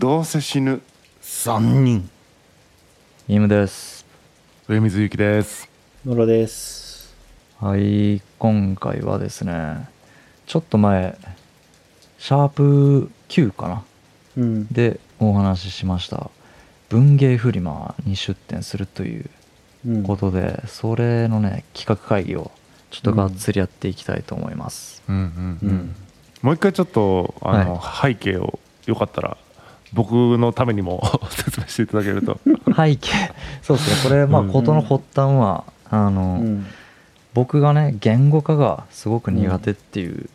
どうせ死ぬ。3人。イムです。上水ゆきです。野呂です。はい今回はですねちょっと前シャープ9かな？うん。でお話ししました。文芸フリマに出展するといううん。ことで、それのね企画会議をちょっとがっつりやっていきたいと思います、うん。うん。うん。もう一回ちょっとあの、背景をよかったら僕のためにも 説明していただけると。背景そうですね。これまあうん。事の発端は、あの、うん。僕がね言語化がすごく苦手っていう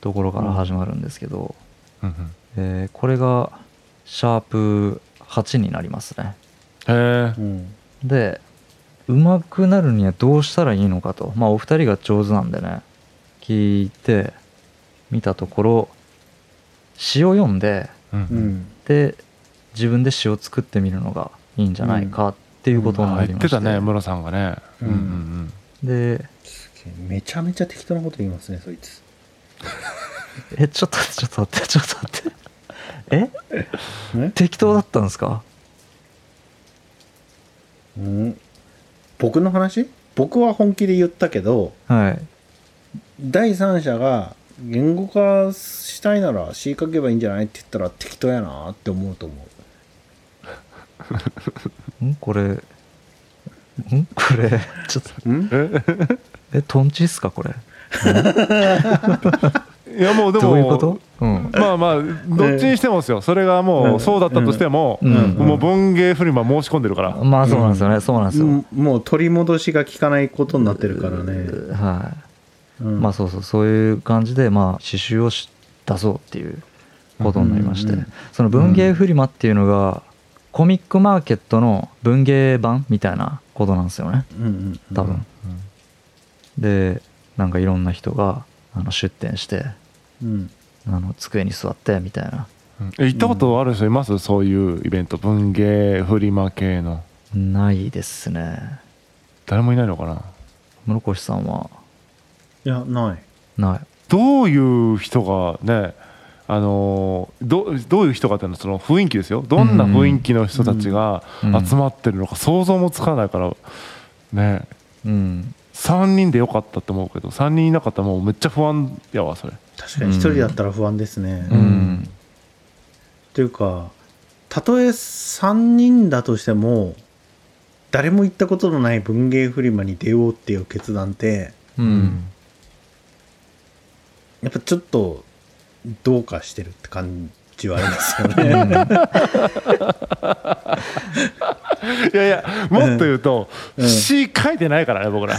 ところから始まるんですけど、うんうん。えーこれがシャープ8になりますね。へえうん。で上手くなるにはどうしたらいいのかと。まあお二人が上手なんでね聞いてみたところ詩を読んでうんううんんで自分で詩を作ってみるのがいいんじゃないかっていうことにあなりまして、言ってたねムロさんがね。うん。うんですげえめちゃめちゃ適当なこと言いますねそいつ。えちょっと待ってちょっと待ってちょっと待って。え？ね適当だったんですか？うん。僕の話？僕は本気で言ったけどはい。第三者が言語化したいなら詩書けばいいんじゃないって言ったら適当やなって思うと思ん？これん？これちょっと。うん？えトンチっすか？これ。いやもうでもどういうこと？うん。まあまあどっちにしてもですよ。それがもうそうだったとしても、うん。もう文芸フリマ申し込んでるから、まあそうなんですよね、そうなんですよ、うんもう取り戻しが効かないことになってるからね、はい、うん。まあそうそうそういう感じでまあ刺繍をし出そうっていうことになりまして、うんうんうんその文芸フリマっていうのが、コミックマーケットの文芸版みたいなことなんですよね。うんうんうん多分、でなんかいろんな人があの出店してうん。あの机に座ってみたいな。うん。え行ったことある人います？そういうイベント。文芸フリマ系の。ないですね。誰もいないのかな？室越さんはいやない。ない。どういう人がねあのーどどういう人がっていうのはその雰囲気ですよ。どんな雰囲気の人たちがうん集まってるのか想像もつかないからね。うん。3人でよかったって思うけど3人いなかったらもうめっちゃ不安やわそれ。確かに一人だったら不安ですね、ううん。んというかたとえ3人だとしても誰も行ったことのない文芸フリマに出ようっていう決断ってうん、やっぱちょっとどうかしてるって感じはありますよね。いやいやもっと言うとうん。詩書いてないからね僕ら。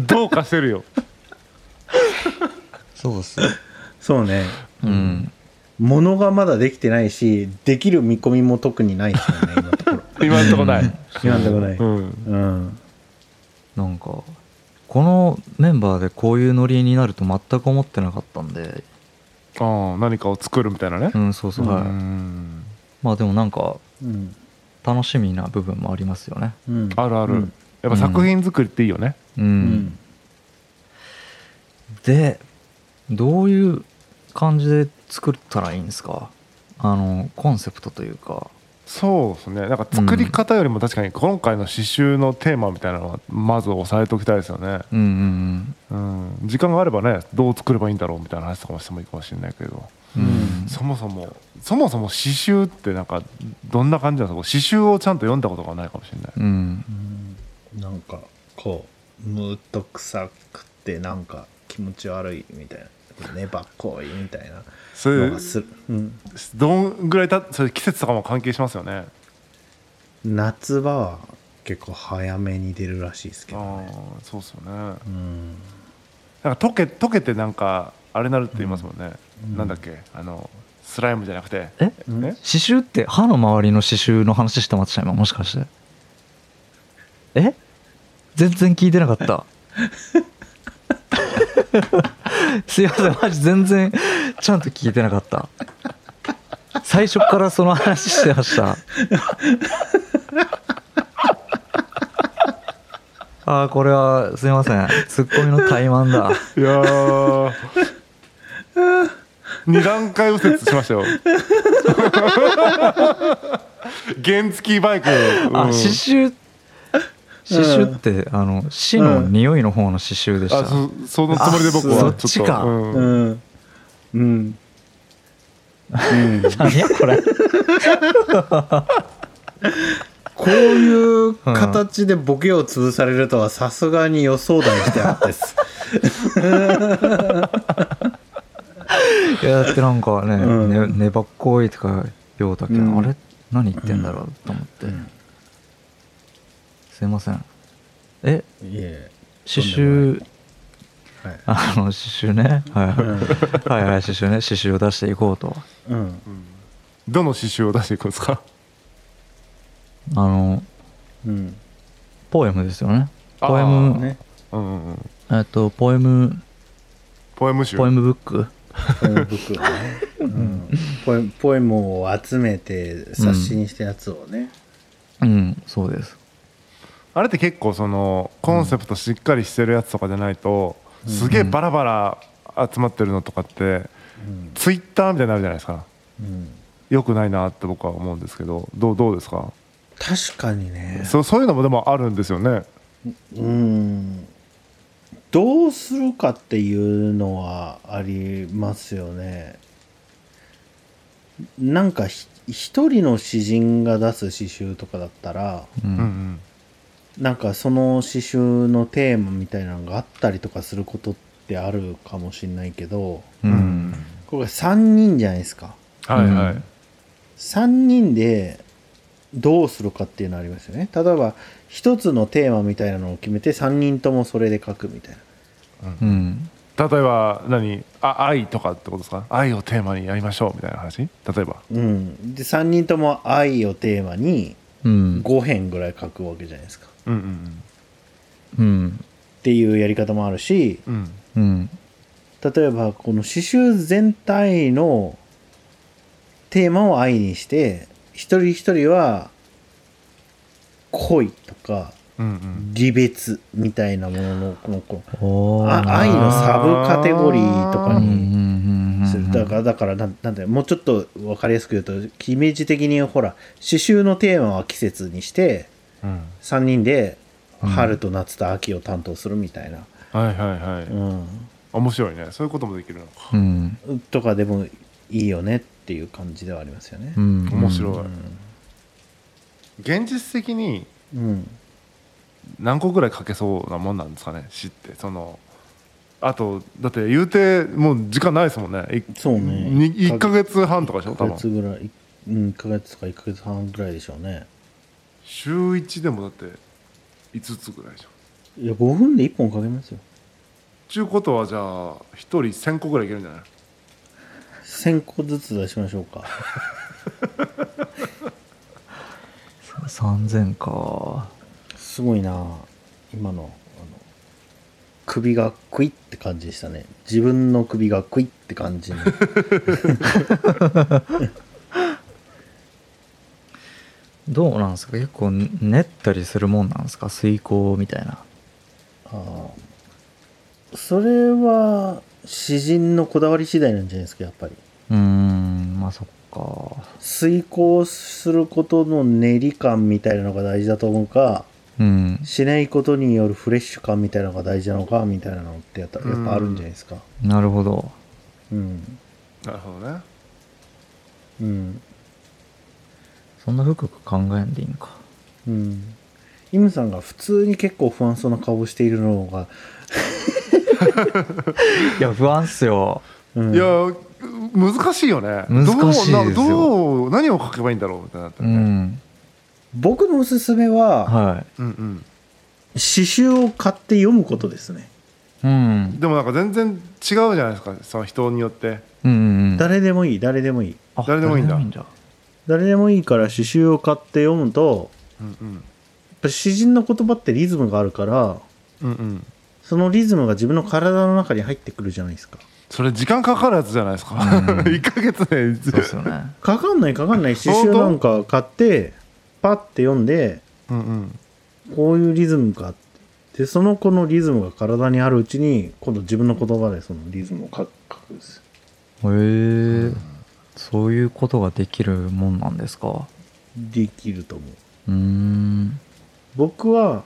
どうかしてるよ。そうっすよ。そうね。うん。物がまだできてないしできる見込みも特にないですよね今のところ。今んとこない。今のところない、うん。うん。なんかこのメンバーでこういうノリになると全く思ってなかったんで。ああ何かを作るみたいなね。うんそうそう、うはいん。まあでもなんかうん。楽しみな部分もありますよね。うん。あるある、うん。やっぱ作品作りっていいよね、うん、うん。でどういう感じで作ったらいいんですか？あのコンセプトというかそうですね。なんか作り方よりも確かに今回の刺繍のテーマみたいなのはまず押さえておきたいですよね、うんうんうん、時間があればねどう作ればいいんだろうみたいな話とかもしてもいいかもしれないけど。うん。うんそもそもそもそも刺繍ってなんかどんな感じなんですか。刺繍をちゃんと読んだことがないかもしれない、うん。うん。なんかこうムーっと臭くてなんか気持ち悪いみたいな粘っこいみたいな。そういうのがする、うん、どんぐらいたそれ季節とかも関係しますよね。夏場は結構早めに出るらしいですけああどねそうっすよね。うん。なんか溶け溶けてなんかあれなるって言いますもんね、うん。なんだっけ？あのスライムじゃなくて。え？うん。え刺繍って歯の周りの刺繍の話してました今。もしかして。え？全然聞いてなかった すいませんマジ全然ちゃんと聞いてなかった。最初からその話してました。ああこれはすいません。ツッコミの怠慢だ。いやー。二段階右折しましたよ。原付バイク、うん。あ刺繍刺繍って、あの死の匂いの方の刺繍でした、あそそのつもりで僕はあそっちょっと。ちか。うん。うん。うん。うん。何やこれ。こういう形でボケを潰されるとはさすがに予想だにしてあったです。いやだってなんかね、うん。ね粘っこいとかようだけど、うん。あれ？何言ってんだろうと思って、うんすいません。え？いえ。刺繍。はい。あの刺繍ね、はい、はいはいはい刺繍ね。刺繍を出していこうと。うん。どの刺繍を出していくんですか？あのうん。ポエムですよね。ポエム、ね。うんうんうん。えっとポエム。ポエム集？ポエムブック。ポエムブックをね、うん、ポエムポエムを集めて冊子にしたやつをね、うんそうですあれって結構そのコンセプトしっかりしてるやつとかじゃないと、すげえバラバラ集まってるのとかって、うん。ツイッターみたいになるじゃないですか。うん、よくないなって僕は思うんですけどどうどうですか？確かにね。そうそういうのもでもあるんですよね。うん。どうするかっていうのはありますよね。なんかひ一人の詩人が出す詩集とかだったらううんうんんなんかその詩集のテーマみたいなのがあったりとかすることってあるかもしれないけどうん。これ3人じゃないですか。はいはい、うん。3人でどうするかっていうのありますよね。例えば一つのテーマみたいなのを決めて3人ともそれで書くみたいな。うん。例えば何？あ愛とかってことですか？愛をテーマにやりましょうみたいな話？例えば。うん、で3人とも愛をテーマにうん5編ぐらい書くわけじゃないですか。うん。うん。うんっていうやり方もあるしうん。うん。うん例えばこの詩集全体のテーマを愛にして一人一人は恋とかうんうん。離別みたいなもののこのこおー。うあ愛のサブカテゴリーとかにうんうんするだからだからなんなんだよ。もうちょっと分かりやすく言うとイメージ的にほら詩集のテーマは季節にしてうん。3人でうん春と夏と秋を担当するみたいな、はいはいはい、うん。面白いね。そういうこともできるのか。うん。とかでもいいよねっていう感じではありますよね。う。ん。面白い、うん現実的にうん。何個ぐらい書けそうなもんなんですかね詩って。そのあとだって言うてもう時間ないですもんね。いそうね。に1か月半とかでしょ1ヶ多分。月ぐらいうん1ヶ月か1ヶ月半ぐらいでしょうね。週1でもだって5つぐらいでしょ。いや5分で1本かけますよ。ちゅうことはじゃあ1人1000個ぐらいいけるんじゃない？1000個ずつ出しましょうか。3000か。すごいな今の首がクイって感じでしたね。自分の首がクイって感じの。どうなんですか？結構練ったりするもんなんですか？遂行みたいな。ああそれは詩人のこだわり次第なんじゃないですかやっぱり。うーんまあそっか。遂行することの練り感みたいなのが大事だと思うかうん。しないことによるフレッシュ感みたいなのが大事なのかみたいなのってやったやっぱあるんじゃないですか。なるほど。うん。なるほどね。うん。そんな深く考えんでいいんか。うん。イムさんが普通に結構不安そうな顔をしているのが、いや不安っすよ。うん、いや難しいよね。難しいですよ。どうなどう何を書けばいいんだろうみたいになってうん僕のおすすめははうんうん詩集を買って読むことですね。いうん。でもなんか全然違うじゃないですかその人によって。うんうんうん。誰でもいい誰でもいい。あ誰でもいいんだ。誰で誰でもいいから詩集を買って読むとうんうん。やっぱ詩人の言葉ってリズムがあるからうんうん。そのリズムが自分の体の中に入ってくるじゃないですか。それ時間かかるやつじゃないですか、うん。1ヶ月で。そうっすよね。かかんないかかんない。詩集なんか買ってパッて読んでうんうん。こういうリズムか。でその子のリズムが体にあるうちに今度自分の言葉でそのリズムを書くんですよ。へえ。そういうことができるもんなんですか？できると思う。うーん。僕は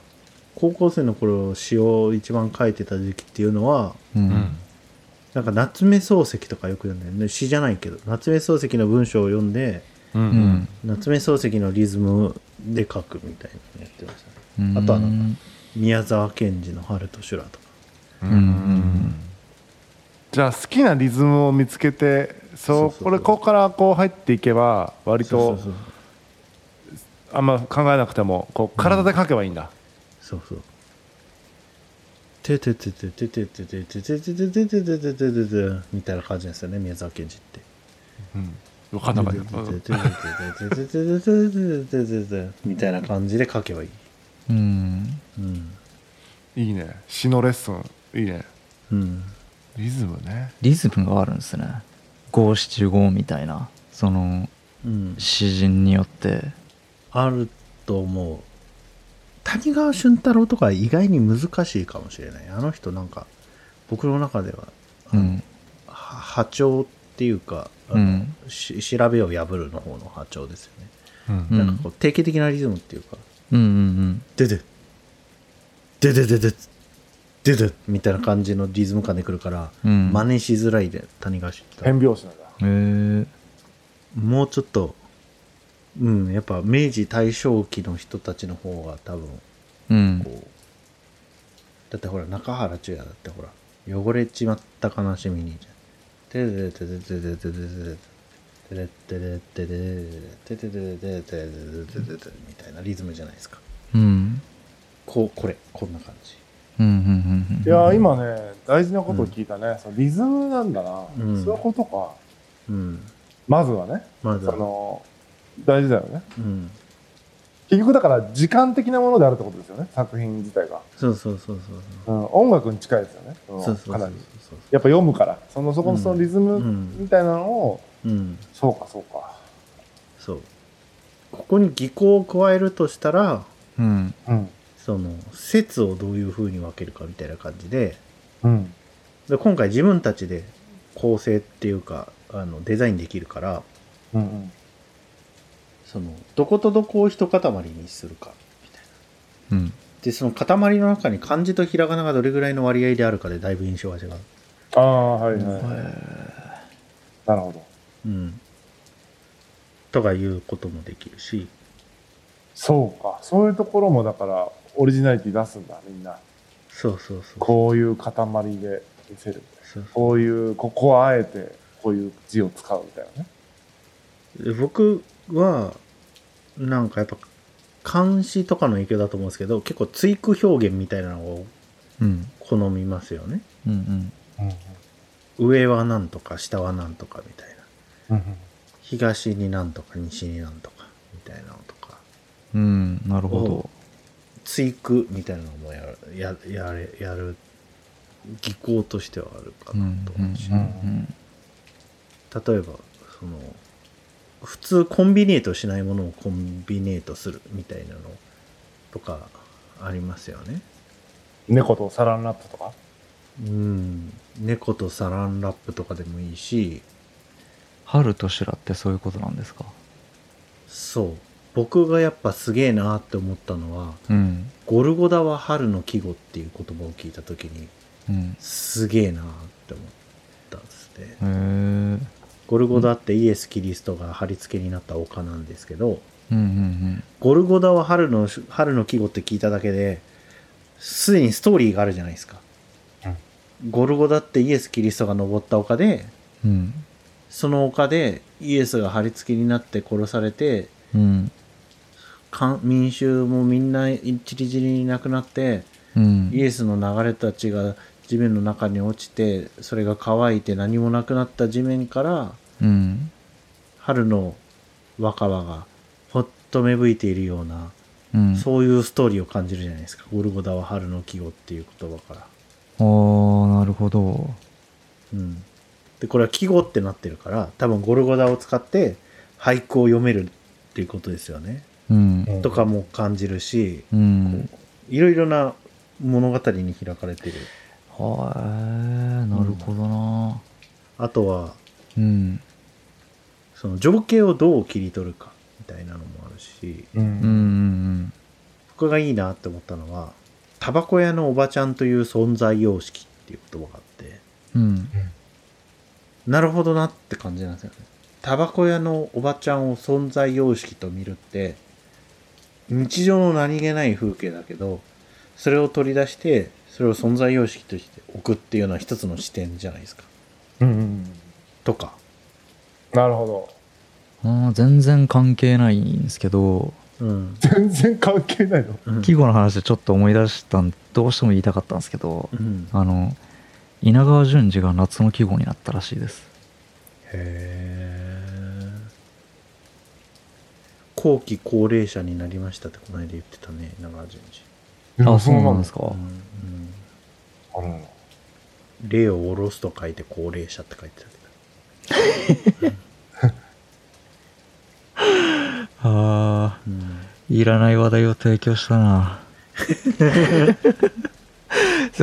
高校生の頃詩を一番書いてた時期っていうのはううん。んなんか夏目漱石とかよく読んでる。ね詩じゃないけど夏目漱石の文章を読んでうんううん。ん夏目漱石のリズムで書くみたいなのやってましたね。あとはなんか宮沢賢治の「春と修羅」とか。うんうんじゃあ好きなリズムを見つけてそうこれここからこう入っていけば割とあんま考えなくてもこう体で書けばいいんだ、そうそう。てててててててててててててててててててみたいな感じなんですよね宮沢賢治ってうん、分かんなかったうんみたいな感じで書けばいい。うんうん。いいね詩のレッスンいいねうん。リズムねリズムがあるんですね五七五みたいなそのうん。詩人によってあると思う。谷川俊太郎とか意外に難しいかもしれない。あの人なんか、僕の中では、うんは波長っていうか、うん。し調べを破るの方の波長ですよね。うん。うんなんかこう定型的なリズムっていうか、うんうんでで、でででで、でで、みたいな感じのリズム感でくるから、うん。真似しづらいで、谷川俊太郎。変拍子なんだ。うんへえもうちょっと、うん、やっぱ明治大正期の人たちの方が多分、うん。こう、だってほら、中原中也だってほら、汚れちまった悲しみに、てでてでてでてでてでてでてでてでてでてでてでてでてみたいなリズムじゃないですか。うんこう、これ、こんな感じ。うんうんうんうんいや今ね大事なことを聞いたね、そのリズムなんだな、うんそういうことかうん。まずはねまずは、その大事だよねうん。結局だから時間的なものであるってことですよね作品自体が、そうそうそうそううん、音楽に近いですよね。そうそうかなりやっぱ読むから。そのそこのそのリズムうん。みたいなのを、うん。そうかそうか。そう。ここに技巧を加えるとしたら、うん。うん。その説をどういう風に分けるかみたいな感じで。うん。で今回自分たちで構成っていうかあのデザインできるからうんうん。そのどことどこを一塊にするかみたいな。うん。でその塊の中に漢字とひらがながどれぐらいの割合であるかでだいぶ印象が違うああはいはい、はいなるほど。うん。とかいうこともできるし。そうか。そういうところもだからオリジナリティ出すんだみんな。そうそうそうこういう塊で見せる。そうこういうここはあえてこういう字を使うみたいなね。で僕はなんかやっぱ漢詩とかの影響だと思うんですけど結構追句表現みたいなのをうん。好みますよね。うんうん上はなんとか下はなんとかみたいな。うん東になんとか西になんとかみたいなのとか。うんなるほど。追句みたいなのもやるややれやる技巧としてはあるかうんなと思うし、うんうん例えばその普通コンビネートしないものをコンビネートするみたいなのとかありますよね猫とサランラップとかうん。猫とサランラップとかでもいいし。春と修羅ってそういうことなんですか？そう。僕がやっぱすげえなって思ったのはうん。ゴルゴダは春の季語っていう言葉を聞いた時にうん。すげえなって思ったんですね。ゴルゴダってイエス・キリストが貼り付けになった丘なんですけどうんうん。ゴルゴダは春の春の季語って聞いただけですでにストーリーがあるじゃないですか、ゴルゴダってイエス・キリストが登った丘でうん。うんその丘でイエスが貼り付けになって殺されてうん。民衆もみんな一り散りになくなってうん。イエスの流れた血が地面の中に落ちてそれが乾いて何もなくなった地面からうん。春の若葉がほっと芽吹いているような、うん。そういうストーリーを感じるじゃないですか。ゴルゴダは春の季語っていう言葉から、あーなるほど。うん、でこれは季語ってなってるから多分ゴルゴダを使って俳句を読めるっていうことですよね、うん。うんとかも感じるしうん。いろいろな物語に開かれてる。はいなるほどな。あとはうん。その情景をどう切り取るかみたいなのもあるし。うん。うんうん僕がいいなって思ったのはタバコ屋のおばちゃんという存在様式っていう言葉があってうん。うんなるほどなって感じなんですよね。タバコ屋のおばちゃんを存在様式と見るって日常の何気ない風景だけどそれを取り出してそれを存在様式として置くっていうのは一つの視点じゃないですか。うんうん。とか。なるほど。あー全然関係ないんですけどうん。全然関係ないの。うん。季語の話でちょっと思い出したんどうしても言いたかったんですけどうん。あの稲川淳二が夏の季語になったらしいです。へえ後期高齢者になりましたってこの間言ってたね長淳あそうなんです二、か。うんうん、あるの霊を下ろすと書いて高齢者って書いてたけど ああうんいらない話題を提供したな。すい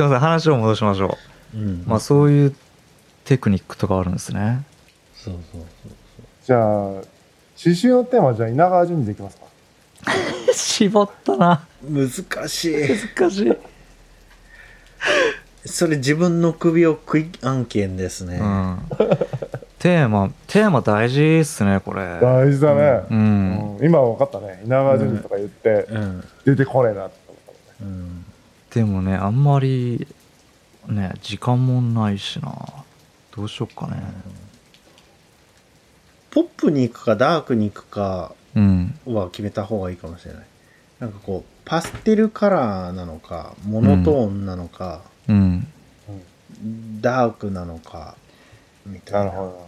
ません話を戻しましょう。ん。うまあそういうテクニックとかあるんですね。そうそうそう。じゃあ刺繍のテーマはじゃあ稲川淳二でいきますか。絞ったな。難しい。難しい、それ自分の首を食い案件ですね、うん、テーマテーマ大事っすねこれ。大事だね。う、うん。ん今分かったね。稲川淳二とか言ってうん。出てこねえなって思ったもんね。うん。でもねあんまりね時間もないしな。どうしよっかね。ポップに行くかダークに行くかうん。は決めた方がいいかもしれない。なんかこうパステルカラーなのかモノトーンなのか、うん。ダークなのかみたいな。なるほど。なるほどこう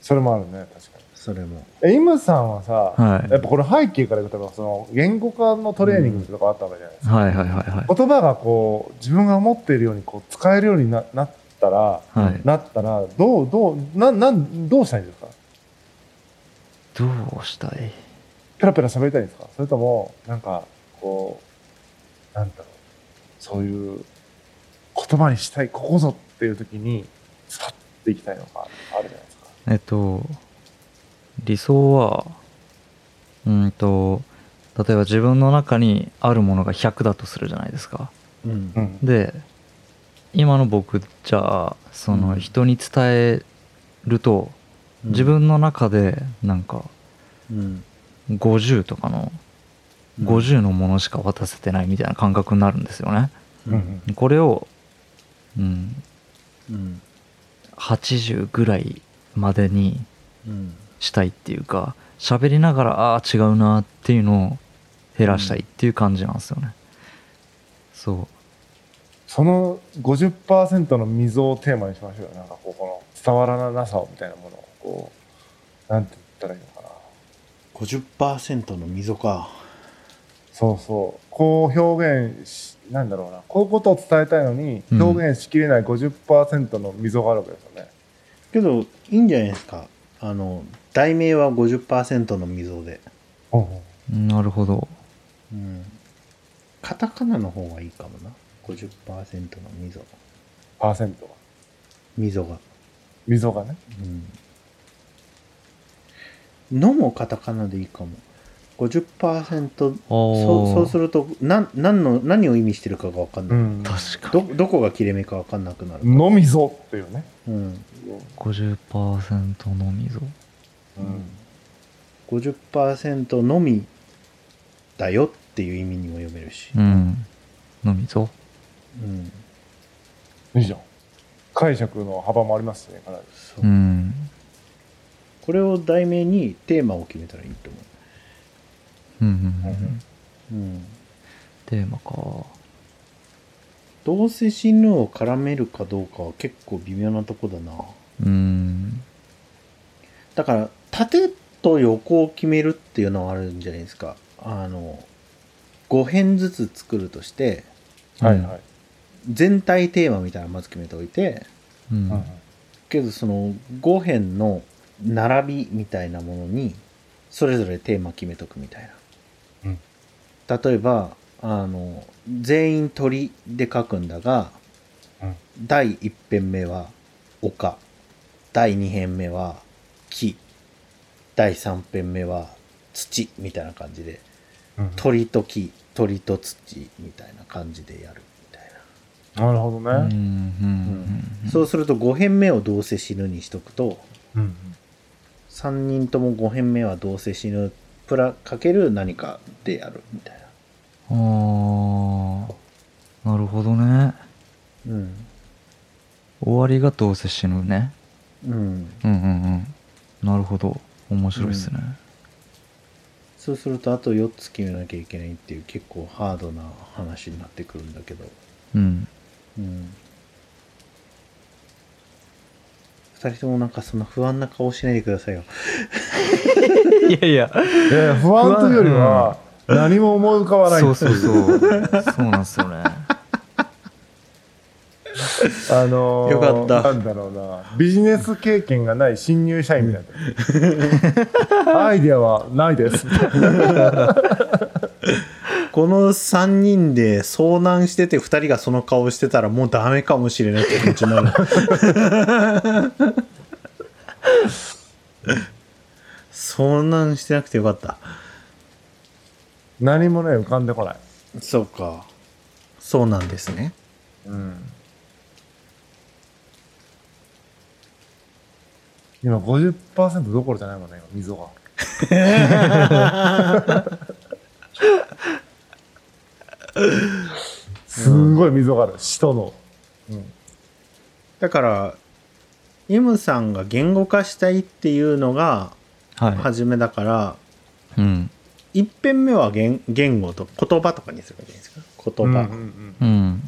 それもあるね確かに。それも。えイムさんはさ、はい。やっぱこれ背景からいくとその言語化のトレーニングとかあったわけじゃないですか、はいはいはいはい。言葉がこう自分が思っているようにこう使えるようにななったら、はい。なったらどうどうななんどうしたいんですか？どうしたい？ペラペラ喋りたいんですか？それともなんかこうなんだろう。そういう言葉にしたいここぞっていう時にスパッていきたいのかえっと理想はうんと例えば自分の中にあるものが100だとするじゃないですか。うん。うん。で今の僕じゃあその人に伝えると自分の中でなんかうん。50とかの50のものしか渡せてないみたいな感覚になるんですよね。うん。うんこれをうん。うん。80ぐらいまでにうん。したいっていうか喋りながらああー違うなっていうのを減らしたいっていう感じなんですよね、そう。その50%の溝をテーマにしましょうよ。なんかこうこの伝わらなさをみたいなものをこうなんて言ったらいいのかな。50%の溝か。そうそう。こう表現しなんだろうな。こういうことを伝えたいのにうん。表現しきれない50%の溝があるわけですよね、けどいいんじゃないですか。あの題名は50%の溝で。なるほど。うん。カタカナの方がいいかもな。50%の溝パーセントが。溝が溝がね。うん。のもカタカナでいいかも50%そうそうするとなん何の何を意味してるかが分かんない、うん。確かに。どどこが切れ目か分かんなくなる、の溝っていうね、うん。50%の溝うん。50%のみだよっていう意味にも読めるし、うん。の溝うん。いいじゃん。解釈の幅もありますしねかなり。そう。うん。これを題名にテーマを決めたらいいと思うテーマか。どうせ死ぬを絡めるかどうかは結構微妙なとこだな。うん。だから縦と横を決めるっていうのはあるんじゃないですか。あの5編ずつ作るとしてはいはい、全体テーマみたいなのまず決めておいてうん。うんけどその5編の並びみたいなものにそれぞれテーマ決めとくみたいな、うん例えばあの全員鳥で書くんだが、うん。第1編目は丘第2編目は木第3編目は土みたいな感じでうん。鳥と木鳥と土みたいな感じでやるみたいな。るほどうんうんね。な、そうすると5編目をどうせ死ぬにしとくとうん3人とも5編目はどうせ死ぬプラかける何かでやるみたいな。ああなるほどね。うん。終わりがどうせ死ぬね。うん。うんうんうん。なるほど。面白いっすね、そうするとあと4つ決めなきゃいけないっていう結構ハードな話になってくるんだけど。うん、うん。2人ともなんかそんな不安な顔しないでくださいよ いやいやいやいや不安というよりは、何も思い浮かばない。そうそうそうそうなんですよねあのーよかったなんだろうな。ビジネス経験がない新入社員みたいな。アイデアはないです。この3人で遭難してて2人がその顔してたらもうダメかもしれないって気持ちになる遭難してなくてよかった何もね、浮かんでこない。そうかそうなんですねうん。今50%どころじゃないもんね、今溝が。すんごい溝がある。使徒の。うん。だからイムさんが言語化したいっていうのがは初めだから、いうん。一編目は言言語と言葉とかにすればいいんですか？言葉、うんうんうん。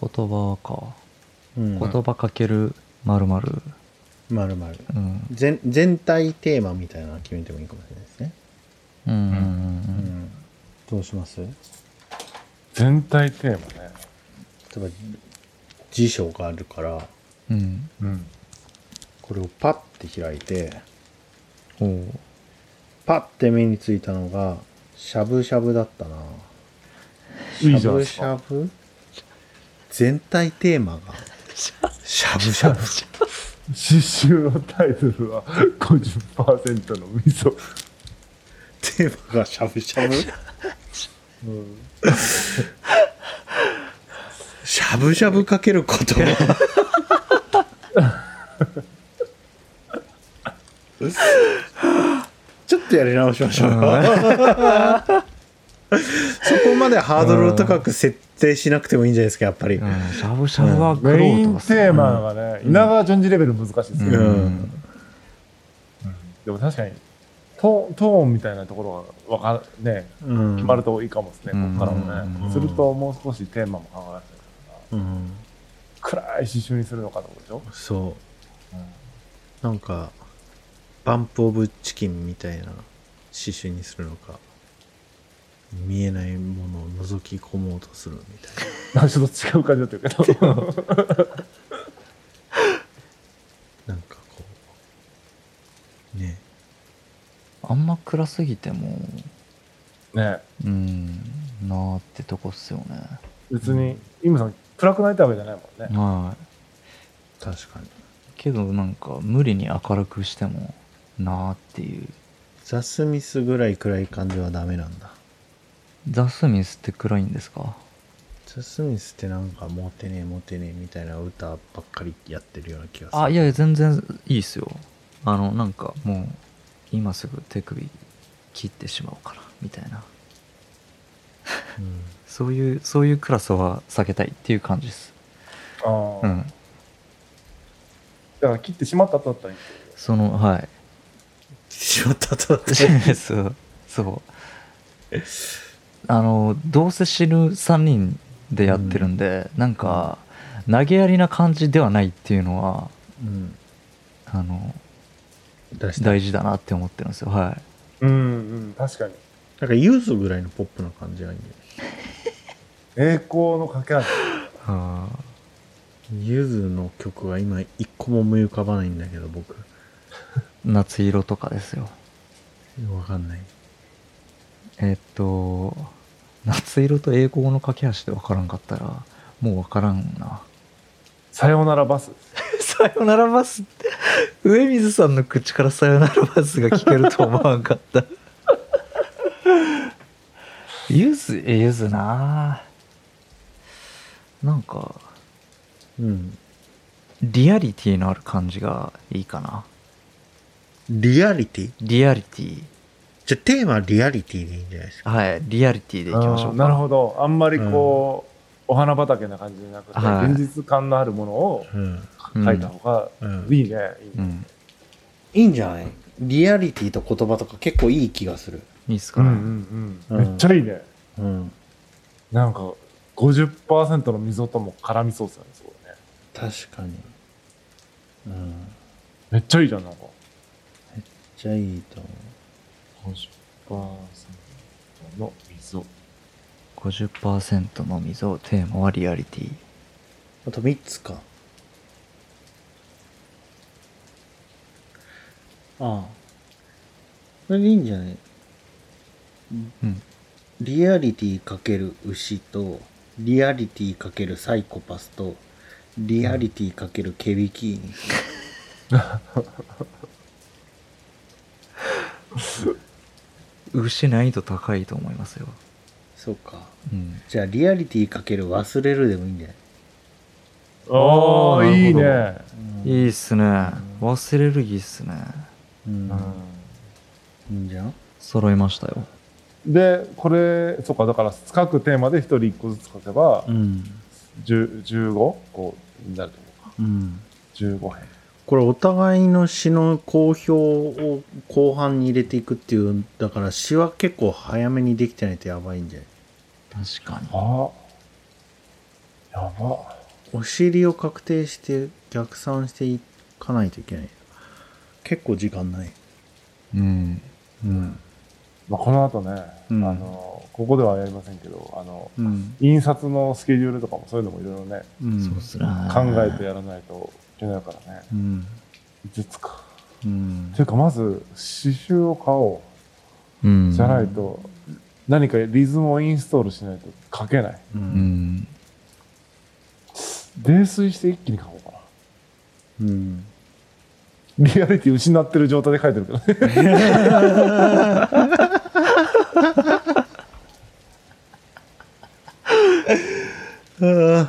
言葉か。うん。言葉かけるまるまるまるまるうん。全全体テーマみたいなの決めてもいいかもしれないですね、うんうんうんうん。どうします？例全体テーマね。えば辞書があるから。うん。うん。これをパッて開いてパッて目についたのがしゃぶしゃぶだったな。しゃぶ。しゃぶ？全体テーマが。しゃぶしゃぶ。刺繍のタイトルは50%の味噌。テーマがしゃぶしゃぶ？しゃぶしゃぶかけること ちょっとやり直しましょう。そこまでハードルを高く設定しなくてもいいんじゃないですかやっぱり。うん。しゃぶしゃぶはクロメインートがテーマがね、稲川淳二レベル難しいですよ、ううん。んでも確かにトトーンみたいなところがわかねうん。決まるといいかもですね、うん。ここからもね、うん。するともう少しテーマも考えられたりとかうん。暗い刺繍にするのかとでしょ、そう。なんかバンプ・オブ・チキンみたいな刺繍にするのか見えないものを覗き込もうとするみたいな。なんかちょっと違う感じだったけど なんかこうね。あんま暗すぎてもね。うんなーってとこっすよね。別にイムさん暗くなりたいわけじゃないもんね、はい。確かに。けどなんか無理に明るくしてもなーっていう。ザ・スミスぐらい暗い感じはダメなんだ。ザ・スミスって暗いんですか？ザ・スミスってなんかモテねえモテねえみたいな歌ばっかりやってるような気がする。あいやいや全然いいっすよ。あのなんかもう今すぐ手首切ってしまおうかなみたいな。うん。そういうそういう暗さは避けたいっていう感じです。ああうん。だから切ってしまった後だったらいいけそのはいしまったとだって。そうそう。あのどうせ死ぬ3人でやってるんで、なんか投げやりな感じではないっていうのはうん。あの大事だ。なって思ってるんですよ。はい。どうんうん確かに。なんかゆずぐらいのポップな感じがいいんだよ栄光の架け橋。あ ゆずの曲は今一個も思い浮かばないんだけど僕夏色とかですよ。わかんない。えっと夏色と栄光の架け橋で分からんかったらもう分からんな。さよならバス。さよならバスって上水さんの口からさよならバスが聞けると思わんかった。ゆずえゆずな。なんかうん。リアリティのある感じがいいかなリアリティ？リアリティ。じゃあテーマはリアリティでいいんじゃないですか。はいリアリティでいきましょうか。なるほど。あんまりこう、お花畑な感じじゃなくて、はい。現実感のあるものをうん。書いた方がうん。いいね、いいねうん。いいんじゃない？リアリティと言葉とか結構いい気がする。いいっすか？ね、うんうんうん、うんめっちゃいいね。うん。なんか50%の溝とも絡みそうっすよねそうだね。確かに。うん。めっちゃいいじゃんなんかじゃあいいと思50%の溝50%の溝テーマはリアリティう。あと3つか。ああ。それでいいんじゃない？うんリアリティかける牛と、リアリティかけるサイコパスと、リアリティかけるケビキーに。牛難易度高いと思いますよ。そうか。うん。じゃあ、リアリティかける忘れるでもいいんじゃない？ああーいいなるね、いいっすね。忘れるいいっすね。うん。いいんじゃん？揃いましたよ。でこれそっかだから各テーマで1人1個ずつ書けば、うん。10 15こうになると思うか。うん。15編これお互いの詩の好評を後半に入れていくっていうだから詩は結構早めにできてないとやばいんじゃない？確かに。あやば。お尻を確定して逆算していかないといけない。結構時間ない。うん。うん。まあ、この後ね、うん。あのここではやりませんけどあのうん、印刷のスケジュールとかもそういうのもいろいろねうん、そうっすね考えてやらないといけないからね。うん。5つか。うん。ていうかまず刺繍を買おう。うん。じゃないと何かリズムをインストールしないと書けない。うんうん。泥酔して一気に書こうかな。うん。リアリティ失ってる状態で書いてるけどね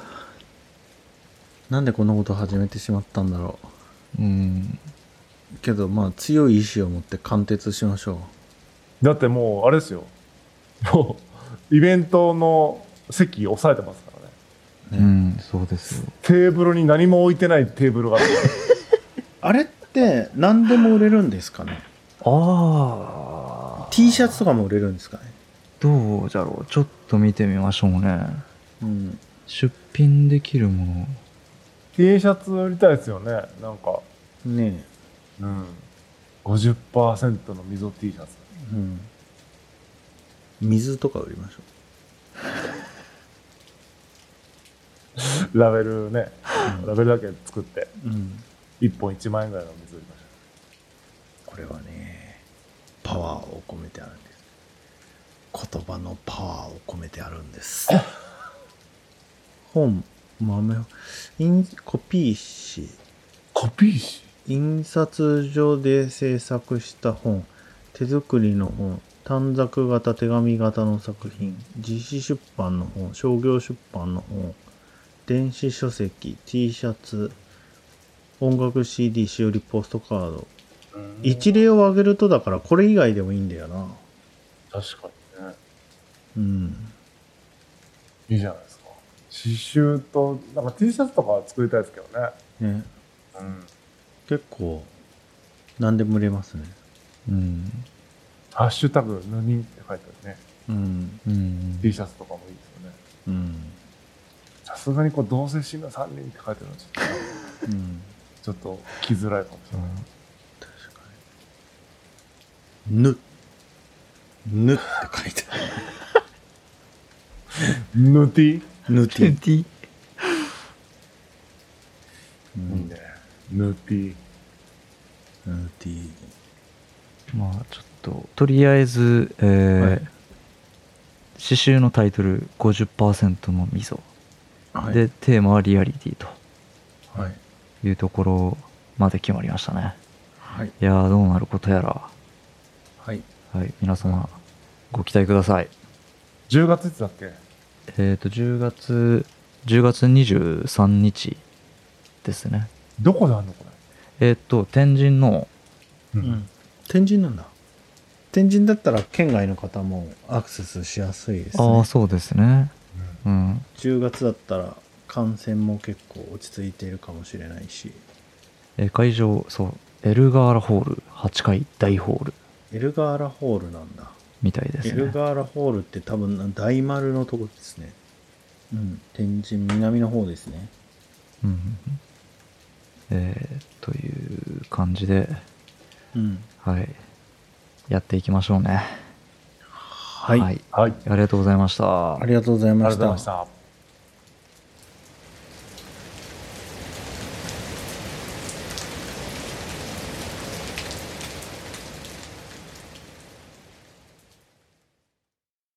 なんでこんなこと始めてしまったんだろう。ん。うけどまあ強い意志を持って貫徹しましょだってもうあれですよ。もうイベントの席押さえてますからね。うんそうですよ。テーブルに何も置いてないテーブルがあって あれって何でも売れるんですかね？ああ T シャツとかも売れるんですかね？どうじゃろう。ちょっと見てみましょうね。うん。出品できるもの T シャツ売りたいですよね。なんか。ねうん。50%の溝 T シャツ。えうん。水とか売りましょラベルね、ラベルだけ作って。ううん。1本1万円ぐらいの水売りましこれはねパワーを込めてあるんです。言葉のパワーを込めてあるんです。本豆インコピー紙。コピー紙？印刷所で制作した本。手作りの本。短冊型手紙型の作品。自費出版の本。商業出版の本。電子書籍。T シャツ。音楽 CD しおりポストカード。一例を挙げるとだからこれ以外でもいいんだよな。確かにね。うん。いいじゃない刺繍となんか T シャツとかは作りたいですけどね。ね。うん。結構何でも売れますね。うん。ハッシュタグ「ぬに」って書いてあるね。うん。うん。T シャツとかもいいですよね。うん。さすがにこう同棲シーンが3人って書いてあるのはちょっとうん。ちょっと来づらいかもしれない、確かに。ぬ。ぬって書いてある ヌティぬて T うん。いいねヌティぬてまあちょっととりあえず、えーはい。刺繍のタイトル50%の溝、はい。でテーマはリアリティと。はい。いうところまで決まりましたね。はい。いやーどうなることやら。はい。はい。皆様ご期待ください。10月いつだっけ？えっ、と10月10月23日ですね。どこであんのこえっ、と天神の。れ。うん。天神なんだ。天神だったら県外の方もアクセスしやすいですね。ああそうですね。うん。10月だったら感染も結構落ち着いているかもしれないし。えー会場そうエルガーラホール8階大ホール。エルガーラホールなんだみたいですね。エルガーラホールって多分大丸のとこですね。うん。天神南の方ですね。うんえーという感じでうん。はい。やっていきましょうね。はい、はい、はい。ありがとうございました。ありがとうございありました。がとうございました。